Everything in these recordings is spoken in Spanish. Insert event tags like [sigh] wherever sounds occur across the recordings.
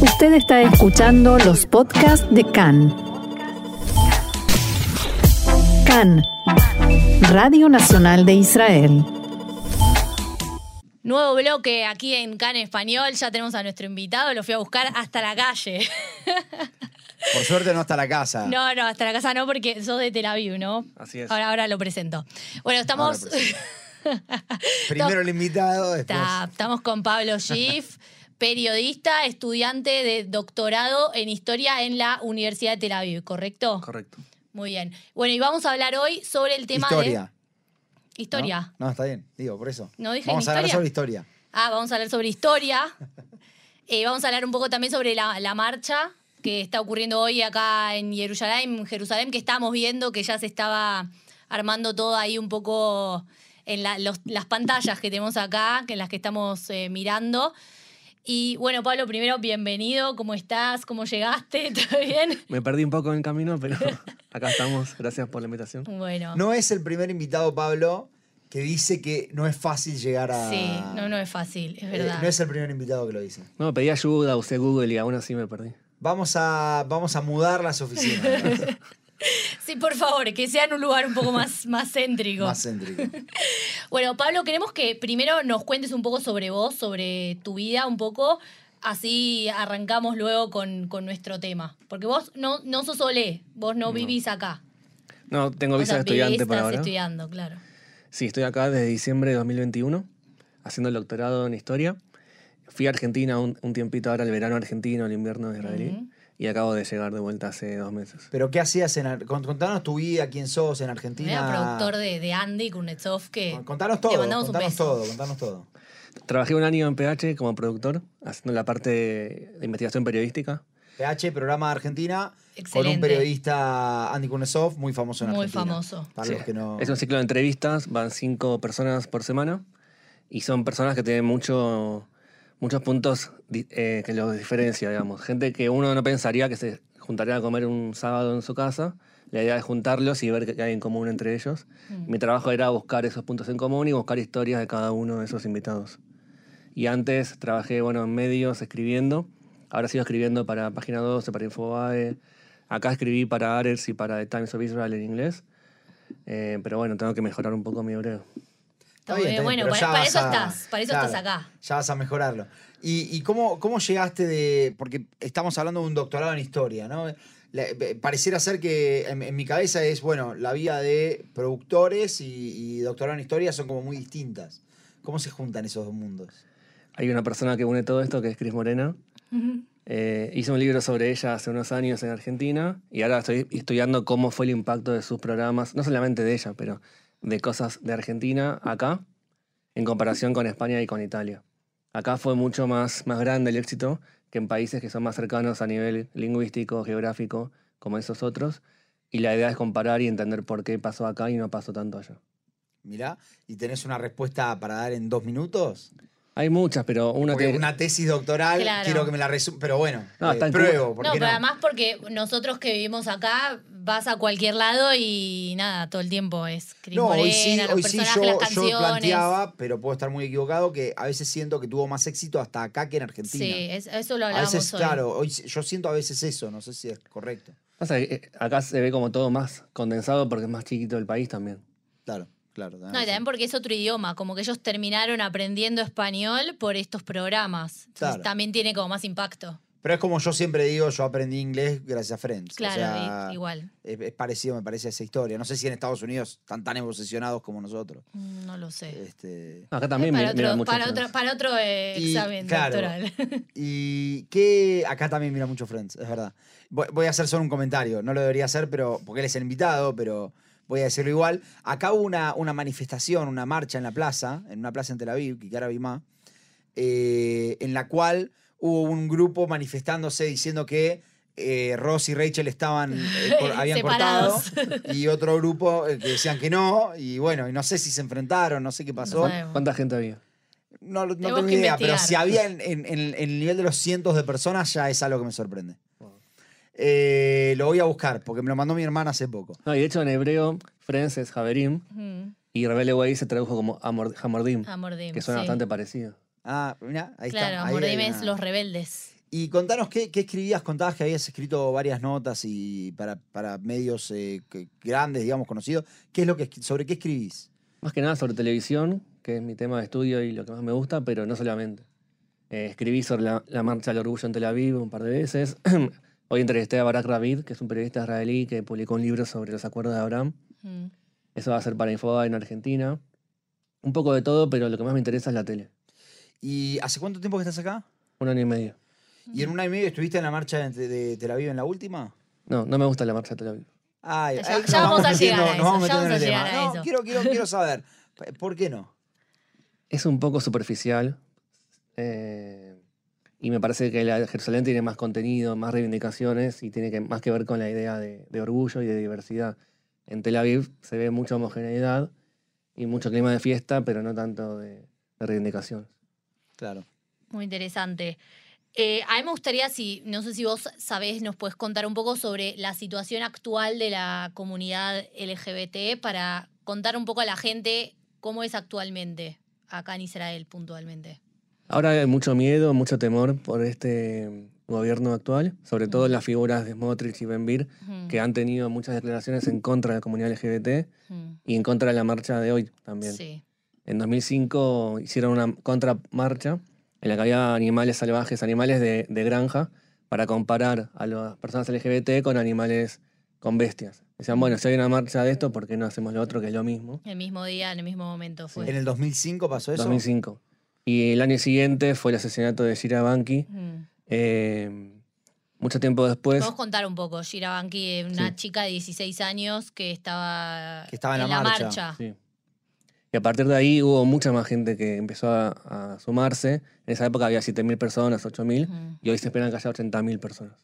Usted está escuchando los podcasts de CAN. CAN, Radio Nacional de Israel. Nuevo bloque aquí en CAN Español. Ya tenemos a nuestro invitado. Lo fui a buscar hasta la calle. [laughs] Por suerte no hasta la casa. No, no, hasta la casa no, porque sos de Tel Aviv, ¿no? Así es. Ahora, ahora lo presento. Bueno, estamos. [laughs] Primero el invitado, después. Está- estamos con Pablo [laughs] Schiff, periodista, estudiante de doctorado en historia en la Universidad de Tel Aviv, ¿correcto? Correcto. Muy bien. Bueno, y vamos a hablar hoy sobre el tema Historia. de. Historia. ¿no? No, está bien, digo, por eso. No dije Vamos a hablar sobre historia. Ah, vamos a hablar sobre historia. [laughs] Eh, vamos a hablar un poco también sobre la, la marcha que está ocurriendo hoy acá en Jerusalén, Jerusalén, que estábamos viendo que ya se estaba armando todo ahí un poco en la- los- las pantallas que tenemos acá, que en las que estamos eh, mirando. Y bueno, Pablo, primero, bienvenido. ¿Cómo estás? ¿Cómo llegaste? [laughs] ¿Todo bien? Me perdí un poco en el camino, pero [laughs] acá estamos. Gracias por la invitación. Bueno. No es el primer invitado, Pablo, que dice que no es fácil llegar a. Sí, no, no es fácil, es Eh, verdad. no es el primer invitado que lo dice. No, pedí ayuda, usé Google y aún así me perdí. Vamos a, vamos a mudar las oficinas. [laughs] Sí, por favor, que sea en un lugar un poco más, más céntrico. Más céntrico. [laughs] Bueno, Pablo, queremos que primero nos cuentes un poco sobre vos, sobre tu vida, un poco. Así arrancamos luego con, con nuestro tema. Porque vos no, no sos olé, vos no, vivís acá. No, tengo O visa sea, de estudiante vivís, por estás ahora. estudiando, claro. Sí, estoy acá desde diciembre de 2021, haciendo el doctorado en historia. Fui a Argentina un, un tiempito ahora, el verano argentino, el invierno israelí. Ujú. Y acabo de llegar de vuelta hace dos meses. Pero ¿qué hacías en Ar- cont- Contanos tu vida, quién sos en Argentina. Era productor de, de Andy Kuznetsov que Contanos todo, mandamos un contanos beso. todo, contanos todo. Trabajé un año en PH como productor, haciendo la parte de investigación periodística. PH, programa de Argentina, con Excelente. un periodista, Andy Kunesov, muy famoso en Muy Argentina. famoso. Para Sí. los que no... Es un ciclo de entrevistas, van cinco personas por semana y son personas que tienen mucho, muchos puntos eh, que los diferencia, digamos. Gente que uno no pensaría que se juntaría a comer un sábado en su casa. La idea es juntarlos y ver qué hay en común entre ellos. Mm. Mi trabajo era buscar esos puntos en común y buscar historias de cada uno de esos invitados. Y antes trabajé bueno, en medios escribiendo. Ahora sigo escribiendo para Página 12, para Infobae. Acá escribí para Ares y para The Times of Israel en inglés. Eh, pero bueno, tengo que mejorar un poco mi hebreo. Está bien, bien, está bien, bueno, para, eso a- estás, para eso claro, estás acá. Ya vas a mejorarlo. ¿Y, y cómo, cómo llegaste de...? Porque estamos hablando de un doctorado en historia, ¿no? La- eh, pareciera ser que en, en mi cabeza es, bueno, la vida de productores y, y doctorado en historia son como muy distintas. ¿Cómo se juntan esos dos mundos? Hay una persona que une todo esto, que es Cris Morena. Eh, hice un libro sobre ella hace unos años en Argentina y ahora estoy estudiando cómo fue el impacto de sus programas, no solamente de ella, pero de cosas de Argentina acá, en comparación con España y con Italia. Acá fue mucho más, más grande el éxito que en países que son más cercanos a nivel lingüístico, geográfico, como esos otros. Y la idea es comparar y entender por qué pasó acá y no pasó tanto allá. Mirá, ¿y tenés una respuesta para dar en dos minutos? Hay muchas, pero una una tesis doctoral, Claro. quiero que me la resuma, pero bueno, No, eh, pruebo. ¿por No, pero además porque nosotros que vivimos acá, vas a cualquier lado y nada, todo el tiempo es Cris No, Morena, hoy sí, los hoy sí yo, las yo canciones. planteaba, pero puedo estar muy equivocado, que a veces siento que tuvo más éxito hasta acá que en Argentina. Sí, es- eso lo a hablábamos veces, hoy. claro, hoy, yo siento a veces eso, no sé si es correcto. Pasa que eh, acá se ve como todo más condensado porque es más chiquito el país también. Claro, claro. No, y también porque es otro idioma, como que ellos terminaron aprendiendo español por estos programas. Entonces Claro. también tiene como más impacto. Pero es como yo siempre digo, yo aprendí inglés gracias a Friends. o Claro, sea, igual. Es, es parecido, me parece, a esa historia. No sé si en Estados Unidos están tan obsesionados como nosotros. Mm, No lo sé. Este, Acá también para, otro, mucho para, Friends. otro, para otro eh, Y, examen claro. doctoral. [laughs] Y que acá también mira mucho Friends, es verdad. Voy, voy a hacer solo un comentario, no lo debería hacer, pero porque él es el invitado, pero voy a decirlo igual. Acá hubo una, una manifestación, una marcha en la plaza, en una plaza en Tel Aviv, Kikara Bimá, eh, en la cual hubo un grupo manifestándose diciendo que eh, Ross y Rachel estaban eh, [laughs] habían cortado y otro grupo eh, que decían que no y bueno y no sé si se enfrentaron no sé qué pasó No. ¿Cuánta gente había? no, no tengo que idea pero si había en, en- en- en el nivel de los cientos de personas ya es algo que me sorprende Eh, lo voy a buscar porque me lo mandó mi hermana hace poco No, y de hecho en hebreo, Friends es Haverim Ujú. y Rebelde Way se tradujo como Amor- Hamordim, Amordim. que suena sí. bastante parecido. Ah mira ahí Claro, está ahí Amordim hay es una- los rebeldes. Y contanos qué, qué escribías, contabas que habías escrito varias notas y para, para medios eh, grandes, digamos, conocidos. ¿Qué es lo que, ¿Sobre qué escribís? Más que nada sobre televisión, que es mi tema de estudio y lo que más me gusta, pero no solamente. Eh, escribí sobre la, la marcha del orgullo en Tel Aviv un par de veces. [clears throat] Hoy entrevisté a Barak Ravid, que es un periodista israelí que publicó un libro sobre los acuerdos de Abraham. Mm. Eso va a ser para Infobae en Argentina. Un poco de todo, pero lo que más me interesa es la tele. ¿Y hace cuánto tiempo que estás acá? Un año y medio. ¿Y en un año y medio estuviste en la marcha de, de Tel Aviv en la última? No, no me gusta la marcha de Tel Aviv. Ay, Ya- ya vamos a metiendo- llegar a nos vamos eso, ya metiendo en vamos a el tema. llegar a No, eso. Quiero, quiero, quiero saber, ¿por qué no? Es un poco superficial. eh, y me parece que la Jerusalén tiene más contenido, más reivindicaciones y tiene que, más que ver con la idea de, de orgullo y de diversidad. En Tel Aviv se ve mucha homogeneidad y mucho clima de fiesta, pero no tanto de, de reivindicaciones. Claro. Muy interesante. Eh, a mí me gustaría, si, no sé si vos sabés, nos puedes contar un poco sobre la situación actual de la comunidad LGBT para contar un poco a la gente cómo es actualmente acá en Israel puntualmente. Ahora hay mucho miedo, mucho temor por este gobierno actual, sobre todo las figuras de Smotrich y Ben-Bir, Ujú, que han tenido muchas declaraciones en contra de la comunidad LGBT y en contra de la marcha de hoy también. Sí. En 2005 hicieron una contramarcha en la que había animales salvajes, animales de, de granja, para comparar a las personas LGBT con animales con bestias. Decían, bueno, si hay una marcha de esto, ¿por qué no hacemos lo otro que es lo mismo? El mismo día, en el mismo momento fue. ¿En el 2005 pasó eso? 2005. Y el año siguiente fue el asesinato de Shira Banki. Ujú. Eh, mucho tiempo después, Podemos contar un poco. Shira Banki, una Sí. chica de 16 años que estaba, Que estaba en la marcha. Sí. Y a partir de ahí hubo mucha más gente que empezó a, a sumarse. En esa época había 7.000 personas, 8.000, Ujú. y hoy se esperan que haya 80.000 personas.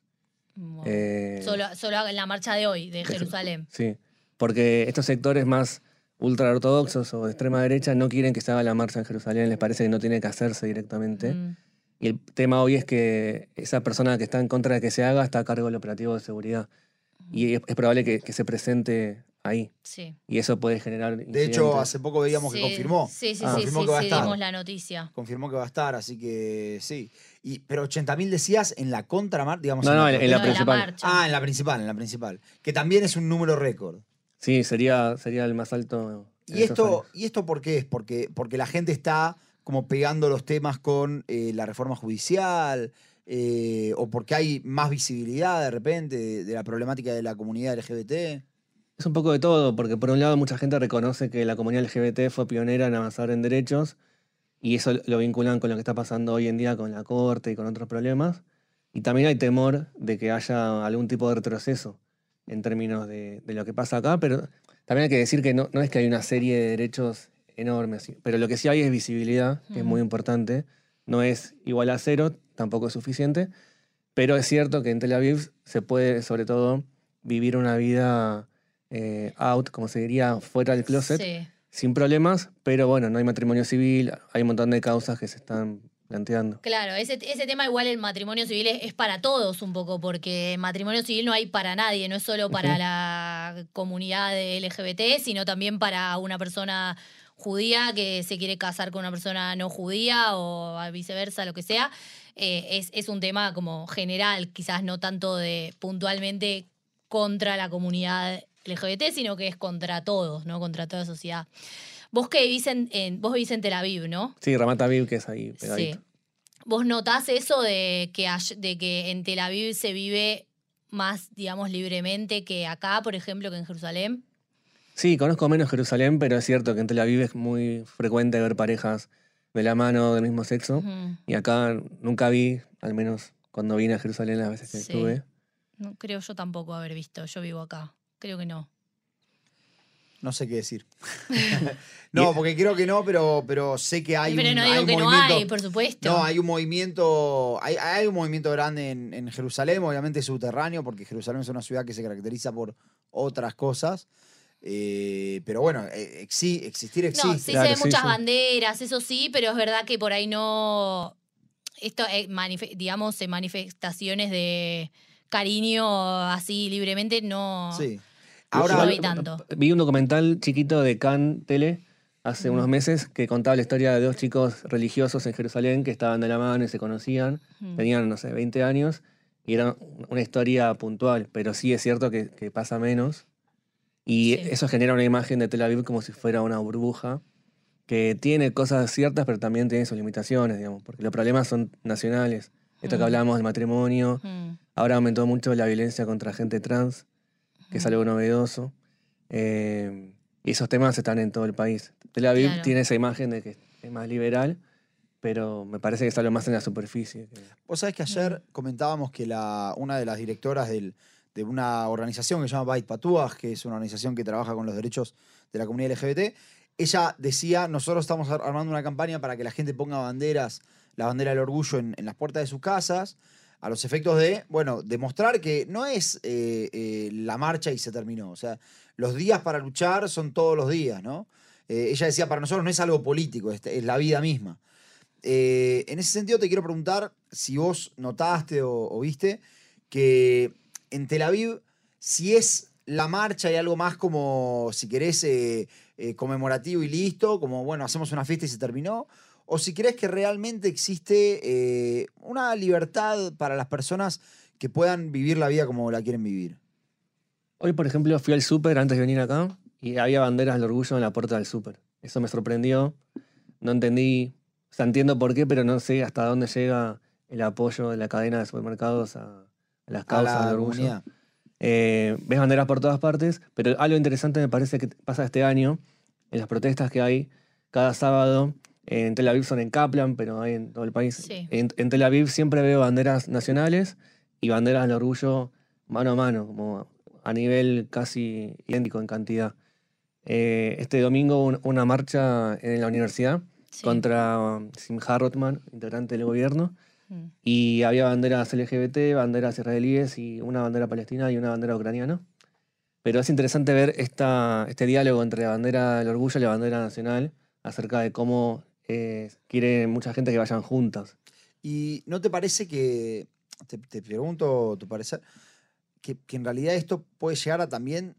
Wow. Eh, Solo, solo en la marcha de hoy, de Jerusalén. Sí, porque estos sectores más ultraortodoxos o de extrema derecha no quieren que se haga la marcha en Jerusalén, les parece que no tiene que hacerse directamente. Y el tema hoy es que esa persona que está en contra de que se haga está a cargo del operativo de seguridad. Y es, es probable que, que se presente ahí. Sí. Y eso puede generar. De hecho, hace poco veíamos Sí, que confirmó. Sí, sí, Ah. sí, Confirmó sí, que va a estar. dimos la noticia. Confirmó que va a estar, así que sí. Y, pero 80.000 decías en la contramarcha, digamos. No, no, en- en la No, principal. marcha. Ah, en la principal, en la principal. Que también es un número récord. Sí, sería, sería el más alto. en ¿Y esto, años. ¿Y esto por qué es? Porque, porque la gente está como pegando los temas con eh, la reforma judicial, eh, o porque hay más visibilidad de repente de, de la problemática de la comunidad LGBT. Es un poco de todo, porque por un lado mucha gente reconoce que la comunidad LGBT fue pionera en avanzar en derechos y eso lo vinculan con lo que está pasando hoy en día con la corte y con otros problemas. Y también hay temor de que haya algún tipo de retroceso en términos de, de lo que pasa acá, pero también hay que decir que no, no es que hay una serie de derechos enormes, pero lo que sí hay es visibilidad, que es muy importante. No es igual a cero, tampoco es suficiente, pero es cierto que en Tel Aviv se puede, sobre todo, vivir una vida eh, out, como se diría, fuera del closet, Sí. sin problemas, pero bueno, no hay matrimonio civil, hay un montón de causas que se están planteando. Claro, ese, ese tema igual el matrimonio civil es, es para todos un poco, porque matrimonio civil no hay para nadie, no es solo para la comunidad de LGBT, sino también para una persona judía que se quiere casar con una persona no judía o viceversa, lo que sea. Eh, es, es un tema como general, quizás no tanto de puntualmente contra la comunidad LGBT, sino que es contra todos, ¿no? Contra toda la sociedad. Vos que vivís en, en- vos vivís en Tel Aviv, ¿no? Sí, Ramat Aviv, que es ahí pegadito. Sí. ¿Vos notás eso de que, hay- de que en Tel Aviv se vive más, digamos, libremente que acá, por ejemplo, que en Jerusalén? Sí, conozco menos Jerusalén, pero es cierto que en Tel Aviv es muy frecuente ver parejas de la mano del mismo sexo. Y acá nunca vi, al menos cuando vine a Jerusalén las veces que Sí. estuve. No creo yo tampoco haber visto. Yo vivo acá. Creo que no. No sé qué decir. [laughs] [laughs] no, porque creo que no, pero, pero sé que hay Pero un, no hay digo un que no movimiento. hay, por supuesto. No, hay un movimiento, hay, hay un movimiento grande en, en Jerusalén, obviamente subterráneo, porque Jerusalén es una ciudad que se caracteriza por otras cosas. Eh, pero bueno, eh, exi- existir existe. No, sí Claro, se ven sí, muchas sí. banderas, eso sí, pero es verdad que por ahí no. Esto, eh, digamos, eh, manifestaciones de cariño así libremente no. Sí. Ahora- no vi tanto. Vi un documental chiquito de Can Tele hace unos meses que contaba la historia de dos chicos religiosos en Jerusalén que estaban de la mano y se conocían, Mm. tenían, no sé, 20 años, y era una historia puntual, pero sí es cierto que, que pasa menos. Y Sí. eso genera una imagen de Tel Aviv como si fuera una burbuja que tiene cosas ciertas, pero también tiene sus limitaciones, digamos, porque los problemas son nacionales. Esto que Mm. hablábamos del matrimonio, Mm. ahora aumentó mucho la violencia contra gente trans, que es algo novedoso. Eh, y esos temas están en todo el país. Tel Aviv Claro. tiene esa imagen de que es más liberal, pero me parece que está lo más en la superficie. Vos sabés que ayer comentábamos que la, una de las directoras del- de una organización que se llama Bait Patuaj, que es una organización que trabaja con los derechos de la comunidad LGBT, ella decía, nosotros estamos ar- armando una campaña para que la gente ponga banderas, la bandera del orgullo en, en las puertas de sus casas, a los efectos de, bueno, demostrar que no es eh, eh, la marcha y se terminó. O sea, los días para luchar son todos los días, ¿no? Eh, ella decía, para nosotros no es algo político, es, es la vida misma. En ese sentido te quiero preguntar si vos notaste o, viste que en Tel Aviv, si es la marcha y algo más como, si querés, eh, conmemorativo y listo, como, bueno, hacemos una fiesta y se terminó, o si crees que realmente existe eh, una libertad para las personas que puedan vivir la vida como la quieren vivir. Hoy, por ejemplo, fui al súper antes de venir acá y había banderas del orgullo en la puerta del súper. Eso me sorprendió. No entendí, o sea, entiendo por qué, pero no sé hasta dónde llega el apoyo de la cadena de supermercados a, a las A causas la del orgullo. comunidad. Eh, ves banderas por todas partes, pero algo interesante me parece que pasa este año, en las protestas que hay cada sábado. En Tel Aviv son en Kaplan, pero hay en todo el país. Sí. En, en Tel Aviv siempre veo banderas nacionales y banderas del orgullo mano a mano, como a nivel casi idéntico en cantidad. Eh, este domingo un- una marcha en la universidad Sí. contra um, Simha Rotman, integrante del gobierno, Mm. y había banderas LGBT, banderas israelíes y una bandera palestina y una bandera ucraniana. Pero es interesante ver esta, este diálogo entre la bandera del orgullo y la bandera nacional acerca de cómo eh, quiere mucha gente que vayan juntas. ¿Y no te parece que, te, te pregunto tu parecer, que, que en realidad esto puede llegar a también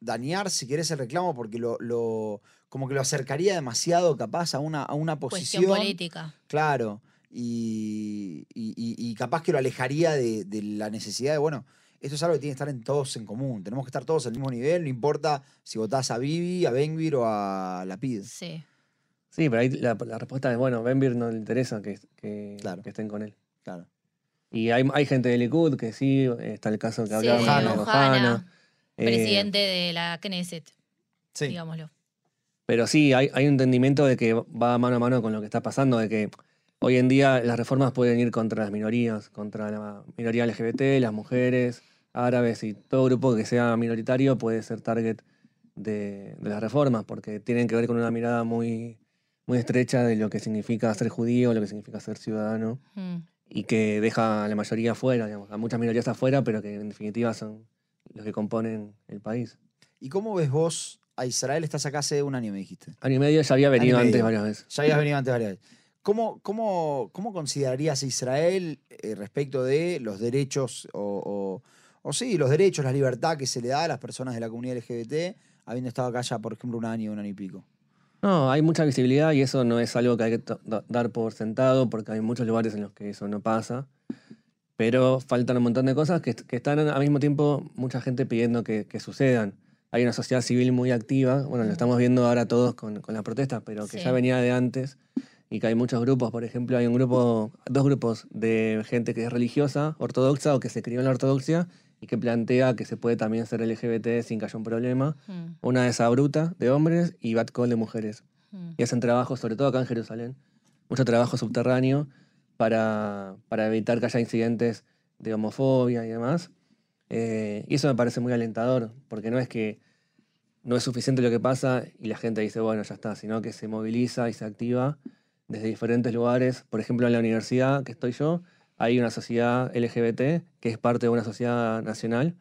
dañar, si querés, el reclamo, porque lo, lo- como que lo acercaría demasiado capaz a una, a una Cuestión posición. política. Claro. Y, y- y- y capaz que lo alejaría de, de la necesidad de, bueno, esto es algo que tiene que estar en todos en común. Tenemos que estar todos al mismo nivel, no importa si votás a Bibi, a Benvir o a Lapid. Sí. Sí, pero ahí la, la respuesta es, bueno, Benvir no le interesa que, que, Claro. que estén con él. Claro. Y hay, hay gente de Likud que sí, está el caso que Sí, hablábamos de Ohana. Ohana, eh, Presidente de la Knesset, Sí. digámoslo. Pero sí, hay, hay un entendimiento de que va mano a mano con lo que está pasando, de que hoy en día las reformas pueden ir contra las minorías, contra la minoría LGBT, las mujeres, árabes y todo grupo que sea minoritario puede ser target de, de las reformas, porque tienen que ver con una mirada muy, muy estrecha de lo que significa ser judío, lo que significa ser ciudadano, Mm. y que deja a la mayoría afuera, digamos, a muchas minorías afuera, pero que en definitiva son los que componen el país. ¿Y cómo ves vos a Israel? Estás acá hace un año, me dijiste. Año y medio ya había venido antes medio. varias veces. Ya habías venido antes varias veces. ¿Cómo, cómo, cómo considerarías a Israel eh, respecto de los derechos o, o, o sí, los derechos, la libertad que se le da a las personas de la comunidad LGBT, habiendo estado acá ya, por ejemplo, un año, un año y pico? No, hay mucha visibilidad y eso no es algo que hay que dar por sentado porque hay muchos lugares en los que eso no pasa. Pero faltan un montón de cosas que, que están al mismo tiempo mucha gente pidiendo que, que sucedan. Hay una sociedad civil muy activa, bueno, lo estamos viendo ahora todos con, con las protestas, pero que Sí. ya venía de antes y que hay muchos grupos, por ejemplo, hay un grupo, dos grupos de gente que es religiosa, ortodoxa o que se crió en la ortodoxia y que plantea que se puede también ser LGBT sin que haya un problema. Mm. Una es Abruta de hombres y Bad Call de mujeres Mm. y hacen trabajo, sobre todo acá en Jerusalén, mucho trabajo subterráneo para, para evitar que haya incidentes de homofobia y demás. Eh, y eso me parece muy alentador, porque no es que no es suficiente lo que pasa y la gente dice, bueno, ya está, sino que se moviliza y se activa desde diferentes lugares. Por ejemplo, en la universidad que estoy yo, hay una sociedad LGBT que es parte de una sociedad nacional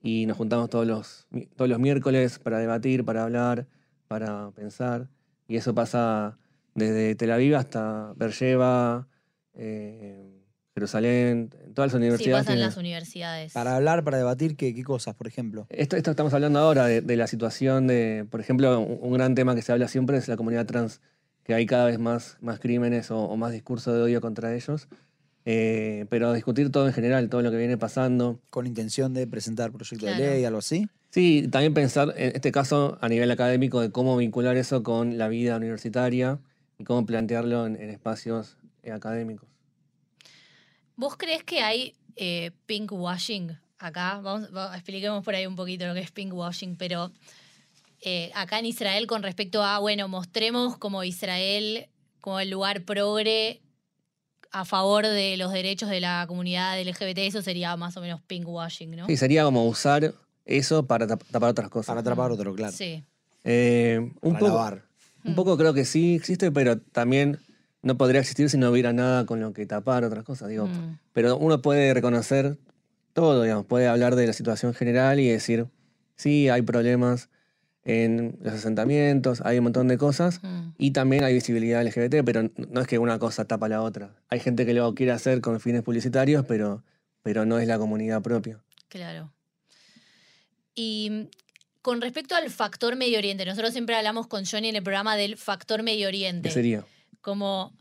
y nos juntamos todos los, todos los miércoles para debatir, para hablar, para pensar. Y eso pasa desde Tel Aviv hasta Beersheba, eh, Jerusalén, en todas las Sí, universidades. pasa en tienen- las universidades. Para hablar, para debatir, ¿qué, qué cosas, por ejemplo? Esto, esto estamos hablando ahora de, de la situación de, por ejemplo, un, un gran tema que se habla siempre es la comunidad trans, que hay cada vez más, más crímenes o, o más discurso de odio contra ellos. Eh, pero discutir todo en general, todo lo que viene pasando. Con intención de presentar proyecto Claro. de ley, algo así. Sí, también pensar en este caso a nivel académico de cómo vincular eso con la vida universitaria y cómo plantearlo en, en espacios eh, académicos. ¿Vos crees que hay eh, pink washing acá? Vamos, va- expliquemos por ahí un poquito lo que es pink washing, pero eh, acá en Israel con respecto a, bueno, mostremos como Israel como el lugar progre a favor de los derechos de la comunidad LGBT, eso sería más o menos pink washing, ¿no? Sí, sería como usar eso para tap- tapar otras cosas. Para atrapar otro, claro. Sí. Eh, un Para poco, lavar. Mm. Un poco creo que sí existe, pero también no podría existir si no hubiera nada con lo que tapar otras cosas. Digo. Mm. Pero uno puede reconocer todo, digamos, puede hablar de la situación general y decir, sí, hay problemas en los asentamientos, hay un montón de cosas, Mm. y también hay visibilidad LGBT, pero no es que una cosa tapa la otra. Hay gente que lo quiere hacer con fines publicitarios, pero, pero no es la comunidad propia. Claro. Y mm, con respecto al factor Medio Oriente, nosotros siempre hablamos con Johnny en el programa del factor Medio Oriente. ¿Qué sería? Como,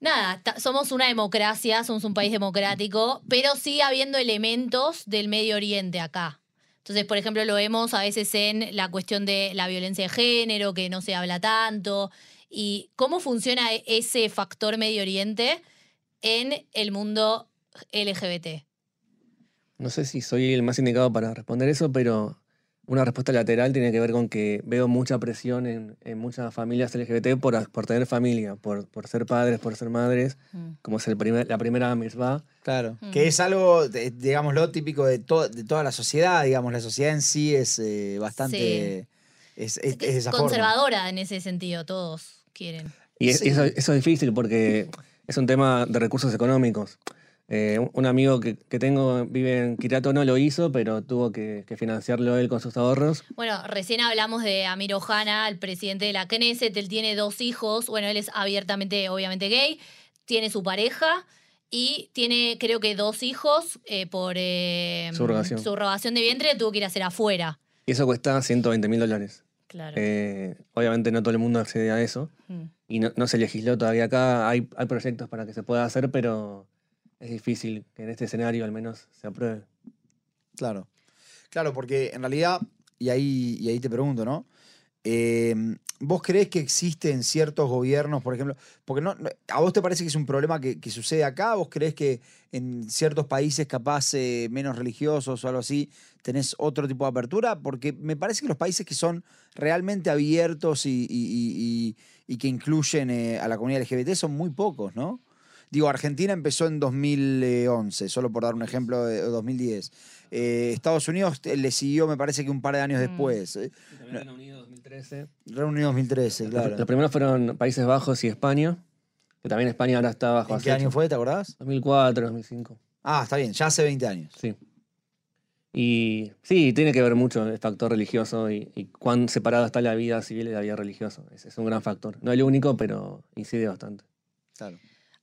nada, somos una democracia, somos un país democrático, pero sigue habiendo elementos del Medio Oriente acá. Entonces, por ejemplo, lo vemos a veces en la cuestión de la violencia de género, que no se habla tanto. ¿Y cómo funciona e- ese factor Medio Oriente en el mundo LGBT? No sé si soy el más indicado para responder eso, pero una respuesta lateral tiene que ver con que veo mucha presión en, en muchas familias LGBT por, por tener familia, por, por ser padres, por ser madres, Mm. como es el primer, la primera mitzvah. Claro. Mm. Que es algo, digámoslo, típico de, to- de toda la sociedad. Digamos, la sociedad en sí es eh, bastante. Es, es- es de esa forma. conservadora en ese sentido, todos quieren. Y es- Sí. eso, eso es difícil porque es un tema de recursos económicos. Eh, un- amigo que, que tengo vive en Kirato no lo hizo, pero tuvo que, que financiarlo él con sus ahorros. Bueno, recién hablamos de Amir Ohana, el presidente de la Knesset. Él tiene dos hijos. Bueno, él es abiertamente, obviamente, gay. Tiene su pareja y tiene, creo que, dos hijos eh, por eh, Subrogación. subrogación de vientre. Tuvo que ir a hacer afuera. Y eso cuesta 120 mil dólares. Claro. Eh, obviamente no todo el mundo accede a eso. Mm. y no, no se legisló todavía acá. Hay, hay proyectos para que se pueda hacer, pero es difícil que en este escenario al menos se apruebe. Claro. Claro, porque en realidad, y ahí, y ahí te pregunto, ¿no? Eh, ¿Vos crees que existe en ciertos gobiernos, por ejemplo? Porque no, ¿A vos te parece que es un problema que, sucede acá? ¿Vos crees que en ciertos países capaz eh, menos religiosos o algo así tenés otro tipo de apertura? Porque me parece que los países que son realmente abiertos y que incluyen eh, a la comunidad LGBT son muy pocos, ¿no? Digo, Argentina empezó en 2011, solo por dar un ejemplo, de 2010. Eh, Estados Unidos eh, le siguió, me parece que un par de años Mm. después. eh. Reino Unido 2013. Reino Unido 2013, claro. Los primeros fueron Países Bajos y España, que también España ahora está bajo ¿En qué año fue, te acordás? 2004, 2005. Ah, está bien, ya hace 20 años. Sí. Y sí, tiene que ver mucho el factor religioso y, y cuán separada está la vida civil y la vida religiosa. Ese es un gran factor. No el único, pero incide bastante. Claro.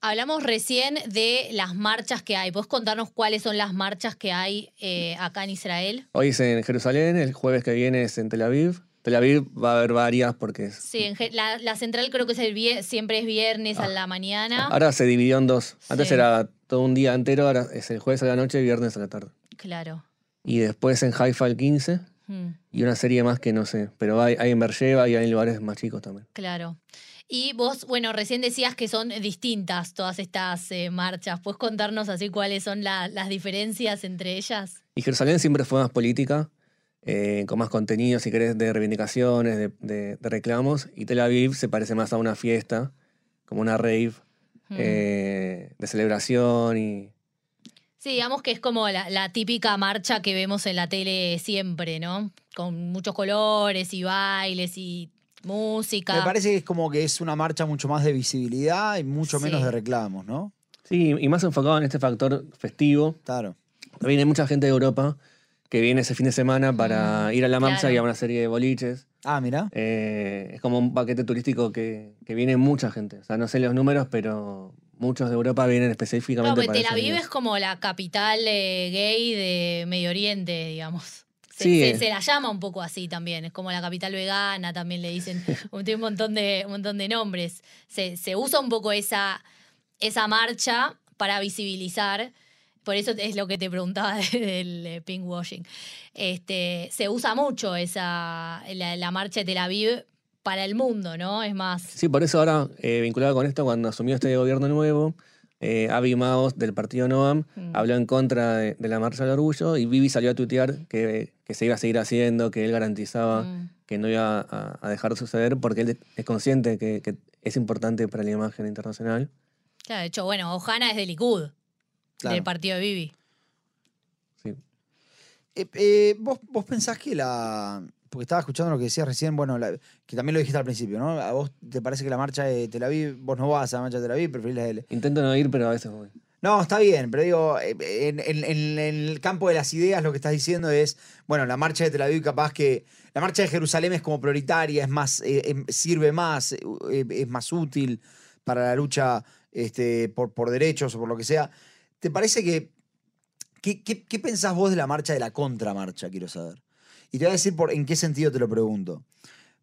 Hablamos recién de las marchas que hay. ¿Puedes contarnos cuáles son las marchas que hay eh, acá en Israel? Hoy es en Jerusalén, el jueves que viene es en Tel Aviv. Tel Aviv va a haber varias porque es- Sí, en la, la central creo que es el siempre es viernes a la mañana. ahora se dividió en dos. Antes Sí. era todo un día entero, ahora es el jueves a la noche y viernes a la tarde. Claro. Y después en Haifa el 15 Mm, y una serie más que no sé, pero hay, hay en Beersheba y hay en lugares más chicos también. claro. Y vos, bueno, recién decías que son distintas todas estas eh, marchas. ¿Puedes contarnos así cuáles son la- las diferencias entre ellas? Y Jerusalén siempre fue más política, eh, con más contenido, si querés, de reivindicaciones, de, de- de reclamos. Y Tel Aviv se parece más a una fiesta, como una rave Mm. eh, de celebración y... Sí, digamos que es como la, la típica marcha que vemos en la tele siempre, ¿no? Con muchos colores y bailes y música. Me parece que es como que es una marcha mucho más de visibilidad y mucho menos Sí. de reclamos, ¿no? Sí, y más enfocado en este factor festivo. Claro. También hay mucha gente de Europa que viene ese fin de semana para Mm, ir a la marcha claro. y a una serie de boliches. Ah, mira. Eh, es como un paquete turístico que, que viene mucha gente. O sea, no sé los números, pero muchos de Europa vienen específicamente No, porque para Tel ese Aviv día. es como la capital eh, gay de Medio Oriente, digamos. Se, Sí, se- eh. se la llama un poco así también. Es como la capital vegana, también le dicen. [laughs] Tiene un montón de, un montón de nombres. Se, se usa un poco esa, esa marcha para visibilizar. Por eso es lo que te preguntaba [laughs] del eh, pinkwashing. Este, se usa mucho esa, la, la marcha de Tel Aviv para el mundo, ¿no? Es más. Sí, por eso ahora, eh, vinculado con esto, cuando asumió este gobierno nuevo, eh, Avi Maos del partido Noam Mm. habló en contra de, de la marcha del orgullo y Vivi salió a tuitear que, que se iba a seguir haciendo, que él garantizaba Mm. que no iba a, a dejar de suceder porque él es consciente que, que es importante para la imagen internacional. Claro, de hecho, bueno, Ojana es de Likud, Claro. del partido de Bibi. Sí. Eh, eh, ¿vos, vos pensás que la. Porque estaba escuchando lo que decías recién, bueno, la- que también lo dijiste al principio, ¿no? ¿A vos te parece que la marcha de Tel Aviv, vos no vas a la marcha de Tel Aviv, preferís la de L? Intento no ir, pero a veces voy. No, está bien, pero digo, eh, en, en- en- en el campo de las ideas lo que estás diciendo es, bueno, la marcha de Tel Aviv capaz que, la marcha de Jerusalén es como prioritaria, es más, eh, em, sirve más, eh, es más útil para la lucha este, por, por derechos o por lo que sea. ¿Te parece que, qué, qué, qué pensás vos de la marcha de la contramarcha, quiero saber? Y te voy a decir por, en qué sentido te lo pregunto.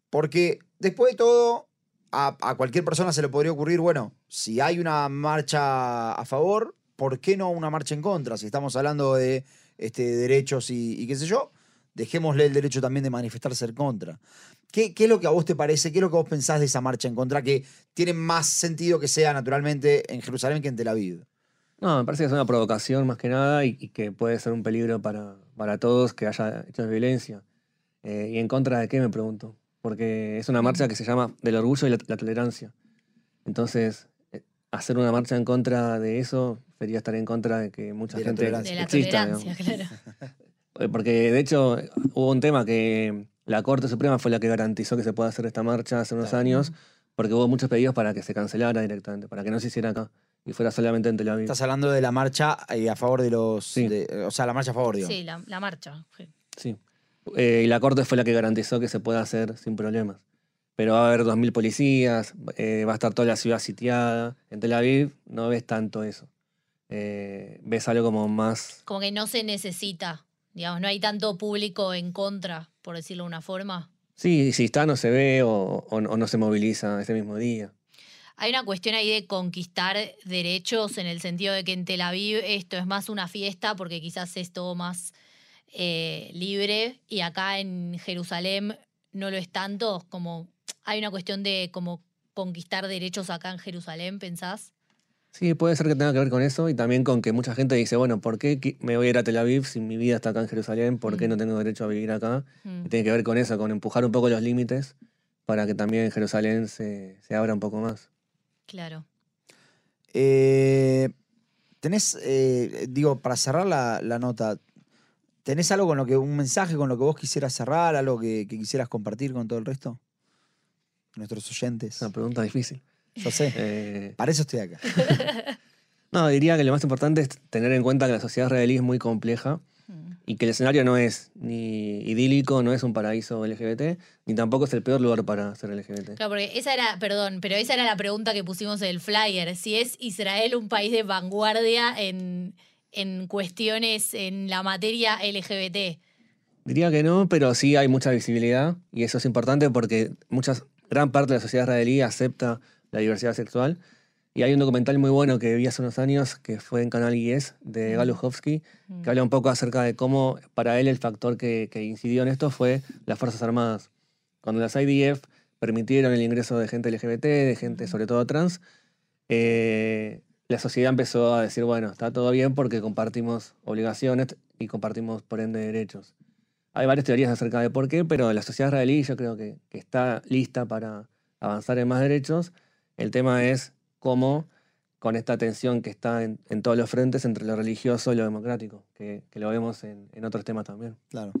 Porque después de todo, a, cualquier persona se le podría ocurrir, bueno, si hay una marcha a favor, ¿por qué no una marcha en contra? Si estamos hablando de este, derechos y, qué sé yo, dejémosle el derecho también de manifestarse en contra. ¿Qué, ¿Qué es lo que a vos te parece? ¿Qué es lo que vos pensás de esa marcha en contra que tiene más sentido que sea naturalmente en Jerusalén que en Tel Aviv? No, me parece que es una provocación más que nada y que puede ser un peligro para, para todos que haya hechos de violencia. Eh, ¿Y en contra de qué, me pregunto? Porque es una marcha que se llama del orgullo y la, la tolerancia. Entonces, eh, hacer una marcha en contra de eso sería estar en contra de que mucha De la gente tolerancia. De la exista. tolerancia, claro. [laughs] Eh, Porque de hecho hubo un tema que la Corte Suprema fue la que garantizó que se pueda hacer esta marcha hace unos Claro. años, porque hubo muchos pedidos para que se cancelara directamente, para que no se hiciera acá y fuera solamente en Tel Aviv. Estás hablando de la marcha eh, a favor de los... Sí. de- o sea, la marcha a favor, digo. Sí, la, la marcha. sí. Sí. Eh, y la Corte fue la que garantizó que se pueda hacer sin problemas. Pero va a haber 2.000 policías, eh, va a estar toda la ciudad sitiada. En Tel Aviv no ves tanto eso. Eh, ves algo como más... Como que no se necesita, digamos, no hay tanto público en contra, por decirlo de una forma. Sí, si está no se ve o, o- o no se moviliza ese mismo día. Hay una cuestión ahí de conquistar derechos en el sentido de que en Tel Aviv esto es más una fiesta porque quizás es todo más eh, libre y acá en Jerusalén no lo es tanto, como hay una cuestión de como conquistar derechos acá en Jerusalén, ¿pensás? Sí, puede ser que tenga que ver con eso y también con que mucha gente dice, bueno, ¿por qué me voy a ir a Tel Aviv si mi vida está acá en Jerusalén? ¿Por qué Mm. no tengo derecho a vivir acá? Mm, Y tiene que ver con eso, con empujar un poco los límites para que también Jerusalén se, se abra un poco más. Claro. Eh, tenés, eh, digo, para cerrar la, la nota, ¿tenés algo con lo que, un mensaje con lo que vos quisieras cerrar, algo que, que quisieras compartir con todo el resto? Nuestros oyentes. Es una pregunta difícil. Yo sé. Eh, Para eso estoy acá. [laughs] [laughs] no, diría que lo más importante es tener en cuenta que la sociedad israelí es muy compleja. Y que el escenario no es ni idílico, no es un paraíso LGBT, ni tampoco es el peor lugar para ser LGBT. Claro, porque esa era, perdón, pero esa era la pregunta que pusimos en el flyer. Si es Israel un país de vanguardia en, en cuestiones en la materia LGBT. Diría que no, pero sí hay mucha visibilidad y eso es importante porque muchas, gran parte de la sociedad israelí acepta la diversidad sexual. Y hay un documental muy bueno que vi hace unos años que fue en Canal IES de Galo Hofsky, que habla un poco acerca de cómo para él el factor que, que incidió en esto fue las Fuerzas Armadas. Cuando las IDF permitieron el ingreso de gente LGBT, de gente sobre todo trans, eh, la sociedad empezó a decir, bueno, está todo bien porque compartimos obligaciones y compartimos por ende derechos. Hay varias teorías acerca de por qué, pero la sociedad israelí yo creo que, que está lista para avanzar en más derechos. El tema es cómo, con esta tensión que está en, todos los frentes entre lo religioso y lo democrático, que, que lo vemos en, en otros temas también. Claro.